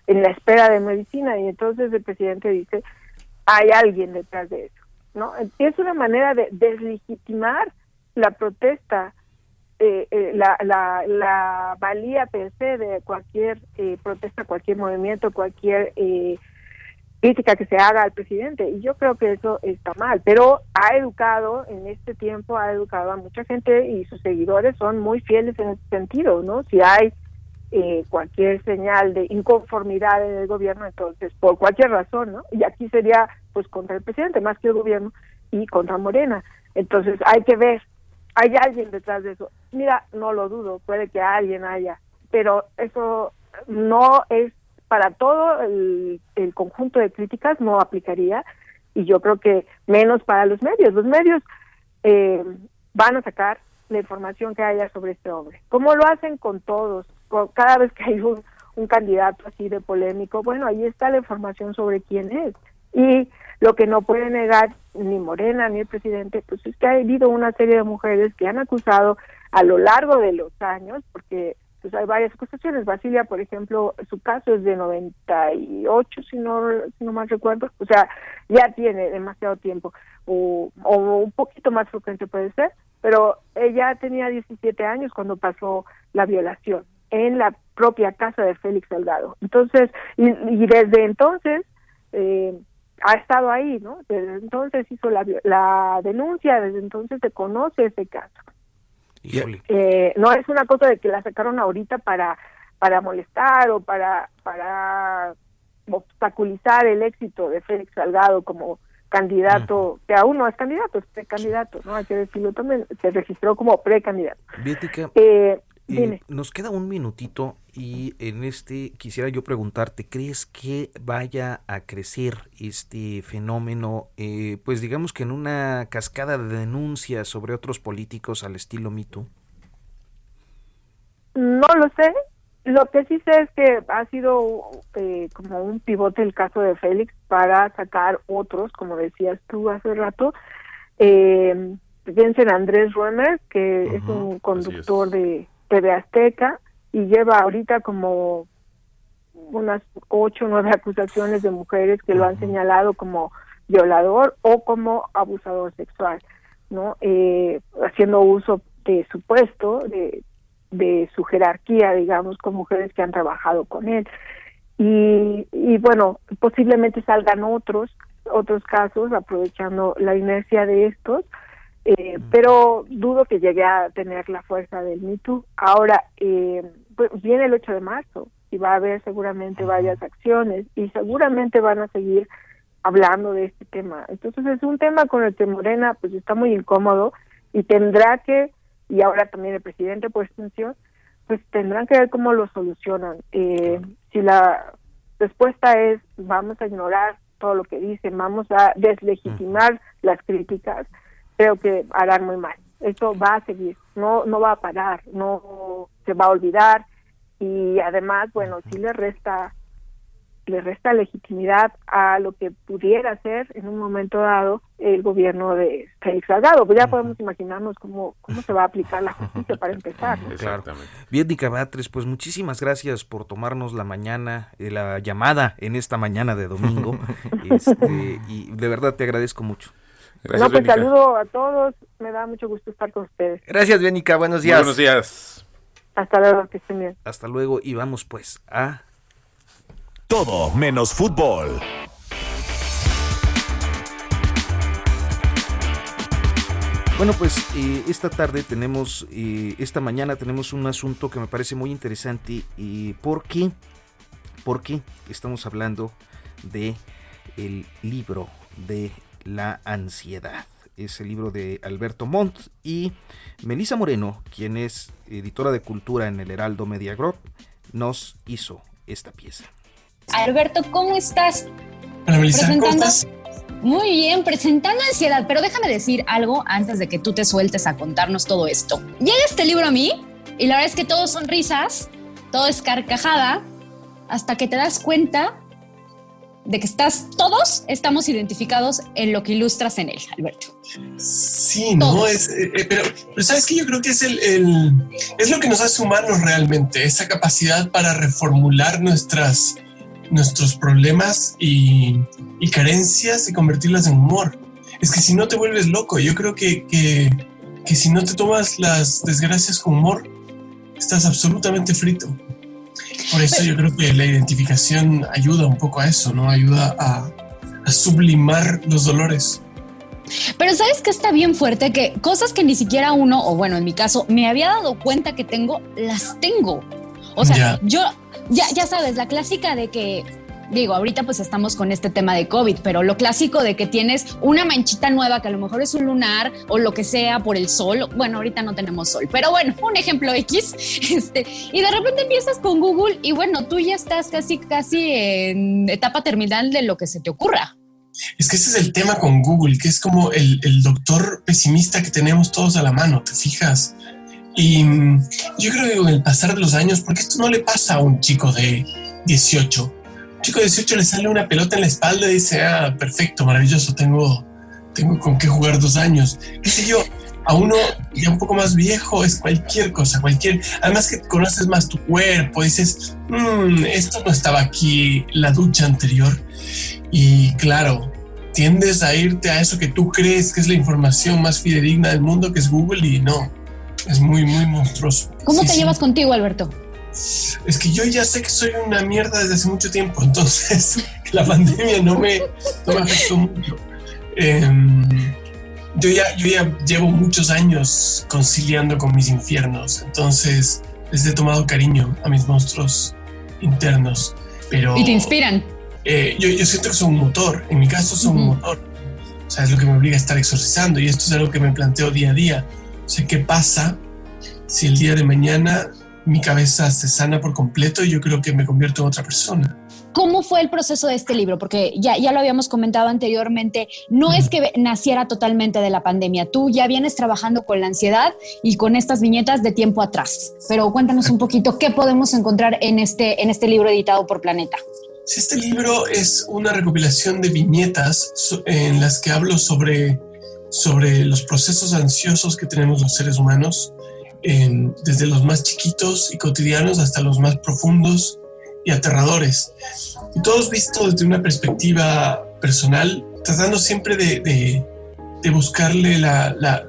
en la espera de medicina y entonces el presidente dice, hay alguien detrás de eso, ¿no? Es una manera de deslegitimar la protesta, eh, eh, la, la, la valía per se de cualquier eh, protesta, cualquier movimiento, cualquier eh, crítica que se haga al presidente y yo creo que eso está mal, pero ha educado en este tiempo ha educado a mucha gente y sus seguidores son muy fieles en ese sentido, ¿no? Si hay eh, cualquier señal de inconformidad en el gobierno, entonces por cualquier razón, ¿no? Y aquí sería pues contra el presidente más que el gobierno y contra Morena. Entonces hay que ver, hay alguien detrás de eso. Mira, no lo dudo, puede que alguien haya, pero eso no es para todo el, conjunto de críticas no aplicaría y yo creo que menos para los medios. Los medios eh, van a sacar la información que haya sobre este hombre, como lo hacen con todos. cada vez que hay un candidato así de polémico, bueno, ahí está la información sobre quién es. Y lo que no puede negar ni Morena ni el presidente, pues es que ha habido una serie de mujeres que han acusado a lo largo de los años, porque pues hay varias acusaciones. Basilia, por ejemplo, su caso es de 98, si no, si no mal recuerdo. O sea, ya tiene demasiado tiempo, o, o un poquito más frecuente puede ser, pero ella tenía 17 años cuando pasó la violación en la propia casa de Félix Salgado. Entonces, y, y desde entonces eh, ha estado ahí, ¿no? Desde entonces hizo la, la denuncia, desde entonces se conoce ese caso. Eh, no es una cosa de que la sacaron ahorita para para molestar o para para obstaculizar el éxito de Félix Salgado como candidato, que aún no es candidato, es precandidato, ¿no? Hay que decirlo también, se registró como precandidato. Eh, eh, nos queda un minutito y en este quisiera yo preguntarte, ¿crees que vaya a crecer este fenómeno, eh, pues digamos que en una cascada de denuncias sobre otros políticos al estilo MeToo? No lo sé. Lo que sí sé es que ha sido eh, como un pivote el caso de Félix para sacar otros, como decías tú hace rato. Eh, piensen Andrés Ruemer, que es un conductor de TV Azteca y lleva ahorita como unas ocho o nueve acusaciones de mujeres que lo han señalado como violador o como abusador sexual, ¿no? Eh, haciendo uso de su puesto, de, de su jerarquía, digamos, con mujeres que han trabajado con él. Y, y bueno, posiblemente salgan otros, otros casos aprovechando la inercia de estos, eh, pero dudo que llegue a tener la fuerza del Me Ahora, eh, pues viene el 8 de marzo y va a haber seguramente varias acciones y seguramente van a seguir hablando de este tema. Entonces es un tema con el que Morena pues está muy incómodo y tendrá que, y ahora también el presidente por extensión, pues tendrán que ver cómo lo solucionan. Eh, si la respuesta es vamos a ignorar todo lo que dicen, vamos a deslegitimar las críticas, creo que harán muy mal. Esto va a seguir, no no va a parar, no se va a olvidar y además, bueno, sí le resta le resta legitimidad a lo que pudiera ser en un momento dado el gobierno de Félix Salgado. Pues ya podemos imaginarnos cómo, cómo se va a aplicar la justicia para empezar. Exactamente. Bien, Batres, pues muchísimas gracias por tomarnos la mañana, eh, la llamada en esta mañana de domingo. <laughs> este, y de verdad te agradezco mucho. Gracias, no, pues saludo a todos, me da mucho gusto estar con ustedes. Gracias, Bénica, buenos días. buenos días. Hasta luego, que estén bien. Hasta luego y vamos pues a... Todo menos fútbol. Bueno, pues eh, esta tarde tenemos, eh, esta mañana tenemos un asunto que me parece muy interesante. y ¿Por qué? Porque estamos hablando de el libro de la ansiedad. Es el libro de Alberto Montt y Melisa Moreno, quien es editora de cultura en el Heraldo Media Group, nos hizo esta pieza. Alberto, ¿cómo estás? Hola, Melissa, ¿cómo estás? Muy bien, presentando ansiedad, pero déjame decir algo antes de que tú te sueltes a contarnos todo esto. Llega este libro a mí y la verdad es que todo son risas, todo es carcajada, hasta que te das cuenta de que estás, todos estamos identificados en lo que ilustras en él, Alberto. Sí, no, es, eh, eh, pero, sabes que yo creo que es el, es lo que nos hace humanos realmente, esa capacidad para reformular nuestras nuestros problemas y, carencias y convertirlas en humor. Es que si no te vuelves loco, yo creo que, que, si no te tomas las desgracias con humor, estás absolutamente frito. Por eso yo creo que la identificación ayuda un poco a eso, ¿no? Ayuda a, a sublimar los dolores. Pero sabes que está bien fuerte que cosas que ni siquiera uno, o bueno, en mi caso, me había dado cuenta que tengo, las tengo. O sea, yo ya, ya sabes, la clásica de que digo, ahorita pues estamos con este tema de COVID, pero lo clásico de que tienes una manchita nueva que a lo mejor es un lunar o lo que sea por el sol, bueno, ahorita no tenemos sol, pero bueno, un ejemplo X, <laughs> este, y de repente empiezas con Google y bueno, tú ya estás casi, casi en etapa terminal de lo que se te ocurra. Es que ese es el tema con Google, que es como el, doctor pesimista que tenemos todos a la mano, ¿te fijas? Y mm, yo creo que con el pasar de los años, porque esto no le pasa a un chico de 18. Chico de 18 le sale una pelota en la espalda y dice, ah, perfecto, maravilloso, tengo, tengo con qué jugar dos años. ¿Qué sé yo? A uno ya un poco más viejo es cualquier cosa, cualquier. Además que conoces más tu cuerpo, dices, mmm, esto no estaba aquí la ducha anterior. Y claro, tiendes a irte a eso que tú crees que es la información más fidedigna del mundo, que es Google, y no es muy, muy monstruoso. ¿Cómo te llevas contigo, Alberto? Es que yo ya sé que soy una mierda desde hace mucho tiempo, <laughs> entonces la pandemia no me, no me afectó mucho. Em, yo, ya, yo ya llevo muchos años conciliando con mis infiernos, entonces les he tomado cariño a mis monstruos internos. Pero, ¿Y te inspiran? Eh, yo, yo, siento que son un motor, en mi caso son un motor. O sea, es lo que me obliga a estar exorcizando y esto es algo que me planteo día a día sé qué pasa si el día de mañana mi cabeza se sana por completo y yo creo que me convierto en otra persona. ¿Cómo fue el proceso de este libro? Porque ya, ya lo habíamos comentado anteriormente, no es que naciera totalmente de la pandemia, tú ya vienes trabajando con la ansiedad y con estas viñetas de tiempo atrás, pero cuéntanos un poquito qué podemos encontrar en este, en este libro editado por Planeta. Este libro es una recopilación de viñetas en las que hablo sobre sobre los procesos ansiosos que tenemos los seres humanos, desde los más chiquitos y cotidianos hasta los más profundos y aterradores. Y todos vistos desde una perspectiva personal, tratando siempre de, buscarle la,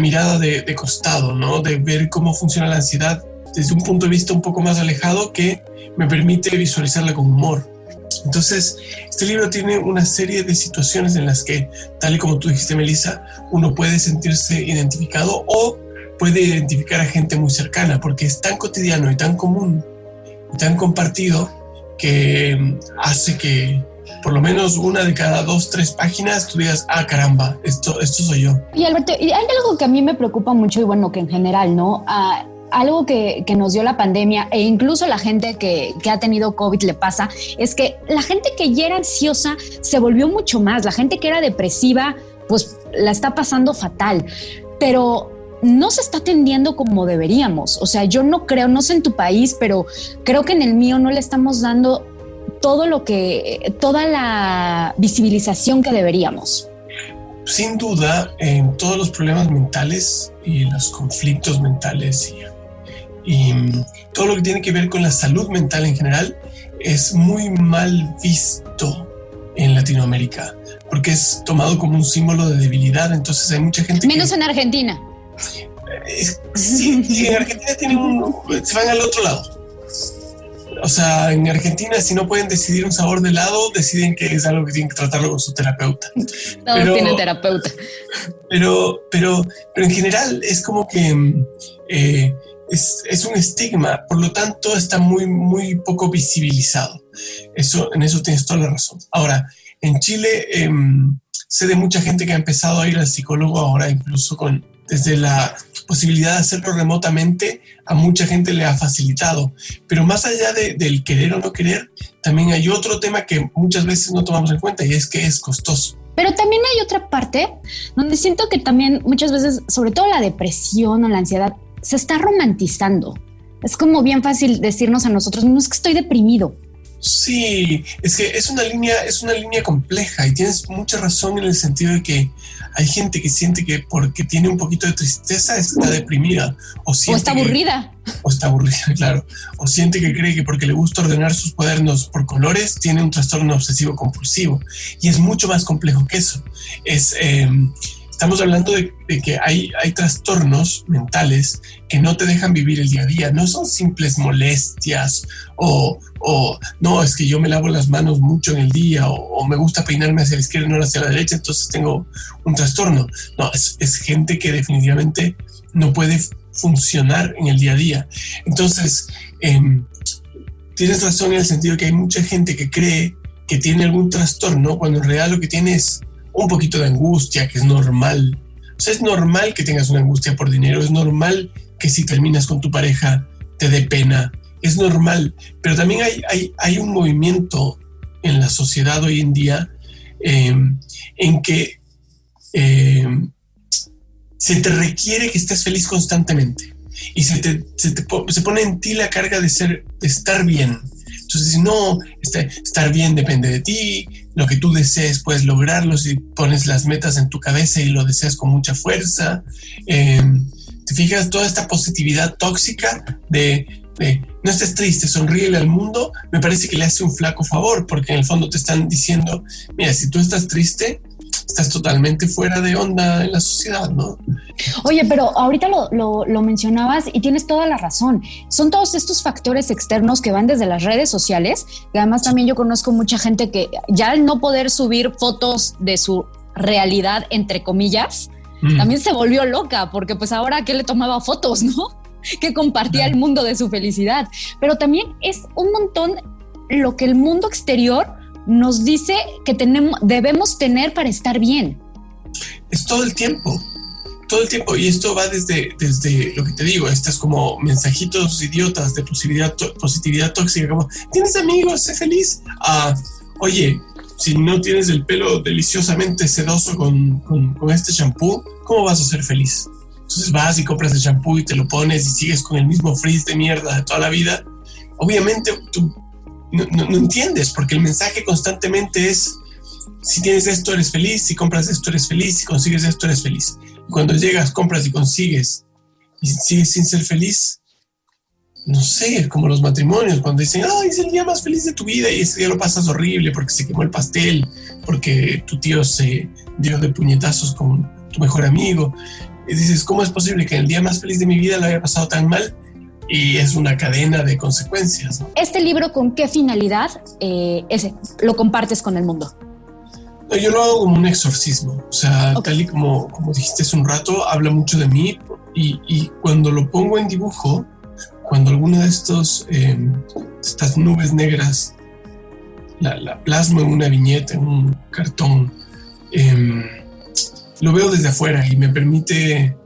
mirada de, de, costado, ¿no? de ver cómo funciona la ansiedad desde un punto de vista un poco más alejado que me permite visualizarla con humor. Entonces, este libro tiene una serie de situaciones en las que, tal y como tú dijiste, Melissa, uno puede sentirse identificado o puede identificar a gente muy cercana, porque es tan cotidiano y tan común y tan compartido que mm, hace que por lo menos una de cada dos, tres páginas tú digas, ah, caramba, esto, esto soy yo. Y Alberto, hay algo que a mí me preocupa mucho y bueno, que en general, ¿no? Ah, algo que, nos dio la pandemia e incluso la gente que, ha tenido COVID le pasa, es que la gente que ya era ansiosa se volvió mucho más, la gente que era depresiva pues la está pasando fatal, pero no se está atendiendo como deberíamos. O sea, yo no creo, no sé en tu país, pero creo que en el mío no le estamos dando todo lo que, toda la visibilización que deberíamos. Sin duda, en todos los problemas mentales y los conflictos mentales y y todo lo que tiene que ver con la salud mental en general es muy mal visto en Latinoamérica porque es tomado como un símbolo de debilidad. Entonces hay mucha gente. Menos en Argentina. Sí, en Argentina tienen un, se van al otro lado. o sea, en Argentina si no pueden decidir un sabor de helado, deciden que es algo que tienen que tratarlo con su terapeuta. Todos tienen terapeuta. Pero, pero, pero en general es como que eh, es, es, un estigma, por lo tanto está muy, muy poco visibilizado. Eso, en eso tienes toda la razón. Ahora, en Chile eh, sé de mucha gente que ha empezado a ir al psicólogo ahora, incluso con desde la posibilidad de hacerlo remotamente, a mucha gente le ha facilitado. Pero más allá de, del querer o no querer, también hay otro tema que muchas veces no tomamos en cuenta y es que es costoso. Pero también hay otra parte donde siento que también muchas veces, sobre todo la depresión o la ansiedad, se está romantizando. Es como bien fácil decirnos a nosotros no es que estoy deprimido. Sí, es que es una línea, es una línea compleja y tienes mucha razón en el sentido de que hay gente que siente que porque tiene un poquito de tristeza está deprimida. O, está aburrida. O está aburrida, <laughs> claro. O siente que cree que porque le gusta ordenar sus cuadernos por colores tiene un trastorno obsesivo compulsivo. Y es mucho más complejo que eso. Es, em, estamos hablando de, que hay, hay trastornos mentales que no te dejan vivir el día a día. No son simples molestias o, o no, es que yo me lavo las manos mucho en el día o, me gusta peinarme hacia la izquierda y no hacia la derecha, entonces tengo un trastorno. No, es, es gente que definitivamente no puede funcionar en el día a día. Entonces, eh, tienes razón en el sentido que hay mucha gente que cree que tiene algún trastorno cuando en realidad lo que tiene es un poquito de angustia, que es normal. O sea, es normal que tengas una angustia por dinero, es normal que si terminas con tu pareja te dé pena, es normal, pero también hay, hay, hay un movimiento en la sociedad hoy en día em, en que em, se te requiere que estés feliz constantemente y se, te, se, te, se pone en ti la carga de, ser, de estar bien. Entonces, no, este, estar bien depende de ti, lo que tú desees puedes lograrlo si pones las metas en tu cabeza y lo deseas con mucha fuerza. Em, te fijas, toda esta positividad tóxica de, no estés triste, sonríele al mundo, me parece que le hace un flaco favor, porque en el fondo te están diciendo, mira, si tú estás triste, estás totalmente fuera de onda en la sociedad, ¿no? Oye, pero ahorita lo, lo, mencionabas y tienes toda la razón. Son todos estos factores externos que van desde las redes sociales, y además también yo conozco mucha gente que ya al no poder subir fotos de su realidad, entre comillas, mm. también se volvió loca, porque pues ahora que le tomaba fotos, <laughs> ¿no? Que compartía el mundo de su felicidad. Pero también es un montón lo que el mundo exterior nos dice que tenemos, debemos tener para estar bien. Es todo el tiempo, todo el tiempo. Y esto va desde, desde lo que te digo, estas como mensajitos idiotas de positividad, positividad tóxica, como, ¿tienes amigos? Sé feliz. Ah, oye, si no tienes el pelo deliciosamente sedoso con, con, con este shampoo, ¿cómo vas a ser feliz? Entonces vas y compras el shampoo y te lo pones y sigues con el mismo frizz de mierda de toda la vida. Obviamente tú no, entiendes, porque el mensaje constantemente es, si tienes esto eres feliz, si compras esto eres feliz, si consigues esto eres feliz. Cuando llegas, compras y consigues y sigues sin ser feliz, no sé, como los matrimonios, cuando dicen, ay, es el día más feliz de tu vida y ese día lo pasas horrible porque se quemó el pastel, porque tu tío se dio de puñetazos con tu mejor amigo. Y dices, ¿cómo es posible que el día más feliz de mi vida lo haya pasado tan mal? Y es una cadena de consecuencias. ¿Este libro con qué finalidad eh, ese, lo compartes con el mundo? yo lo hago como un exorcismo, o sea, tal y como, como dijiste hace un rato, habla mucho de mí y, y cuando lo pongo en dibujo, cuando alguna de estos, em, estas nubes negras la, la, plasmo en una viñeta, en un cartón, em, lo veo desde afuera y me permite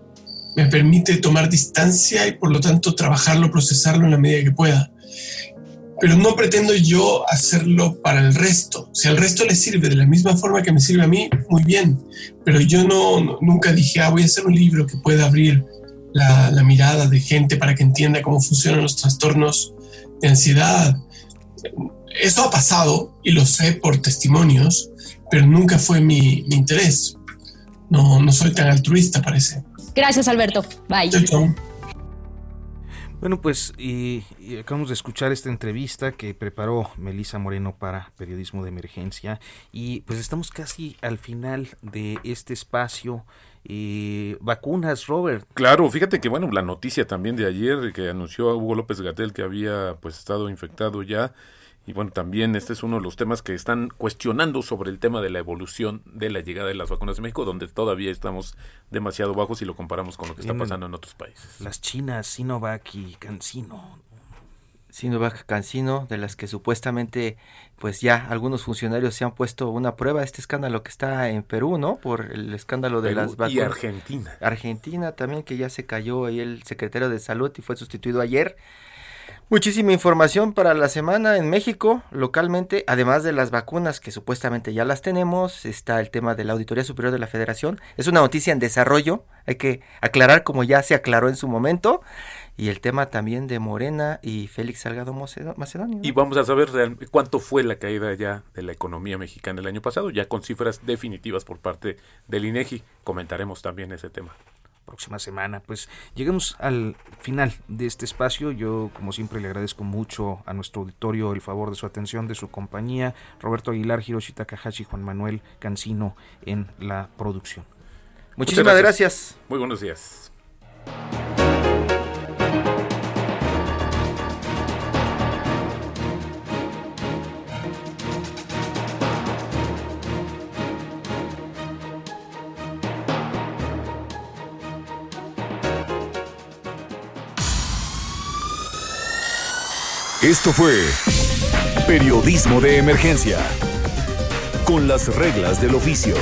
me permite tomar distancia y por lo tanto trabajarlo, procesarlo en la medida que pueda. Pero no pretendo yo hacerlo para el resto. Si al resto le sirve de la misma forma que me sirve a mí, muy bien. Pero yo no, nunca dije, ah, voy a hacer un libro que pueda abrir la, mirada de gente para que entienda cómo funcionan los trastornos de ansiedad. Eso ha pasado y lo sé por testimonios, pero nunca fue mi, mi interés. No, no soy tan altruista, parece. Gracias, Alberto. Bye. Bueno, pues y, acabamos de escuchar esta entrevista que preparó Melisa Moreno para Periodismo de Emergencia y pues estamos casi al final de este espacio. y vacunas, Robert. Claro, fíjate que bueno, la noticia también de ayer que anunció a Hugo López Gatel que había pues estado infectado ya y bueno, también este es uno de los temas que están cuestionando sobre el tema de la evolución de la llegada de las vacunas de México, donde todavía estamos demasiado bajos si lo comparamos con lo que está pasando en otros países. Las chinas, Sinovac y CanSino. Sinovac Cancino, de las que supuestamente, pues ya algunos funcionarios se han puesto una prueba. Este escándalo que está en Perú, ¿no? Por el escándalo de las vacunas. Y Argentina. Argentina también, que ya se cayó ahí el secretario de Salud y fue sustituido ayer. Muchísima información para la semana en México, localmente, además de las vacunas que supuestamente ya las tenemos, está el tema de la Auditoría Superior de la Federación. Es una noticia en desarrollo, hay que aclarar como ya se aclaró en su momento, y el tema también de Morena y Félix Salgado Macedonio. Y vamos a saber cuánto fue la caída ya de la economía mexicana el año pasado, ya con cifras definitivas por parte del INEGI. Comentaremos también ese tema próxima semana. Pues lleguemos al final de este espacio. Yo, como siempre, le agradezco mucho a nuestro auditorio el favor de su atención, de su compañía. Roberto Aguilar, Hiroshi Takahashi, Juan Manuel Cancino en la producción. Muchísimas gracias. Muy buenos días. Esto fue Periodismo de Emergencia, con las reglas del oficio.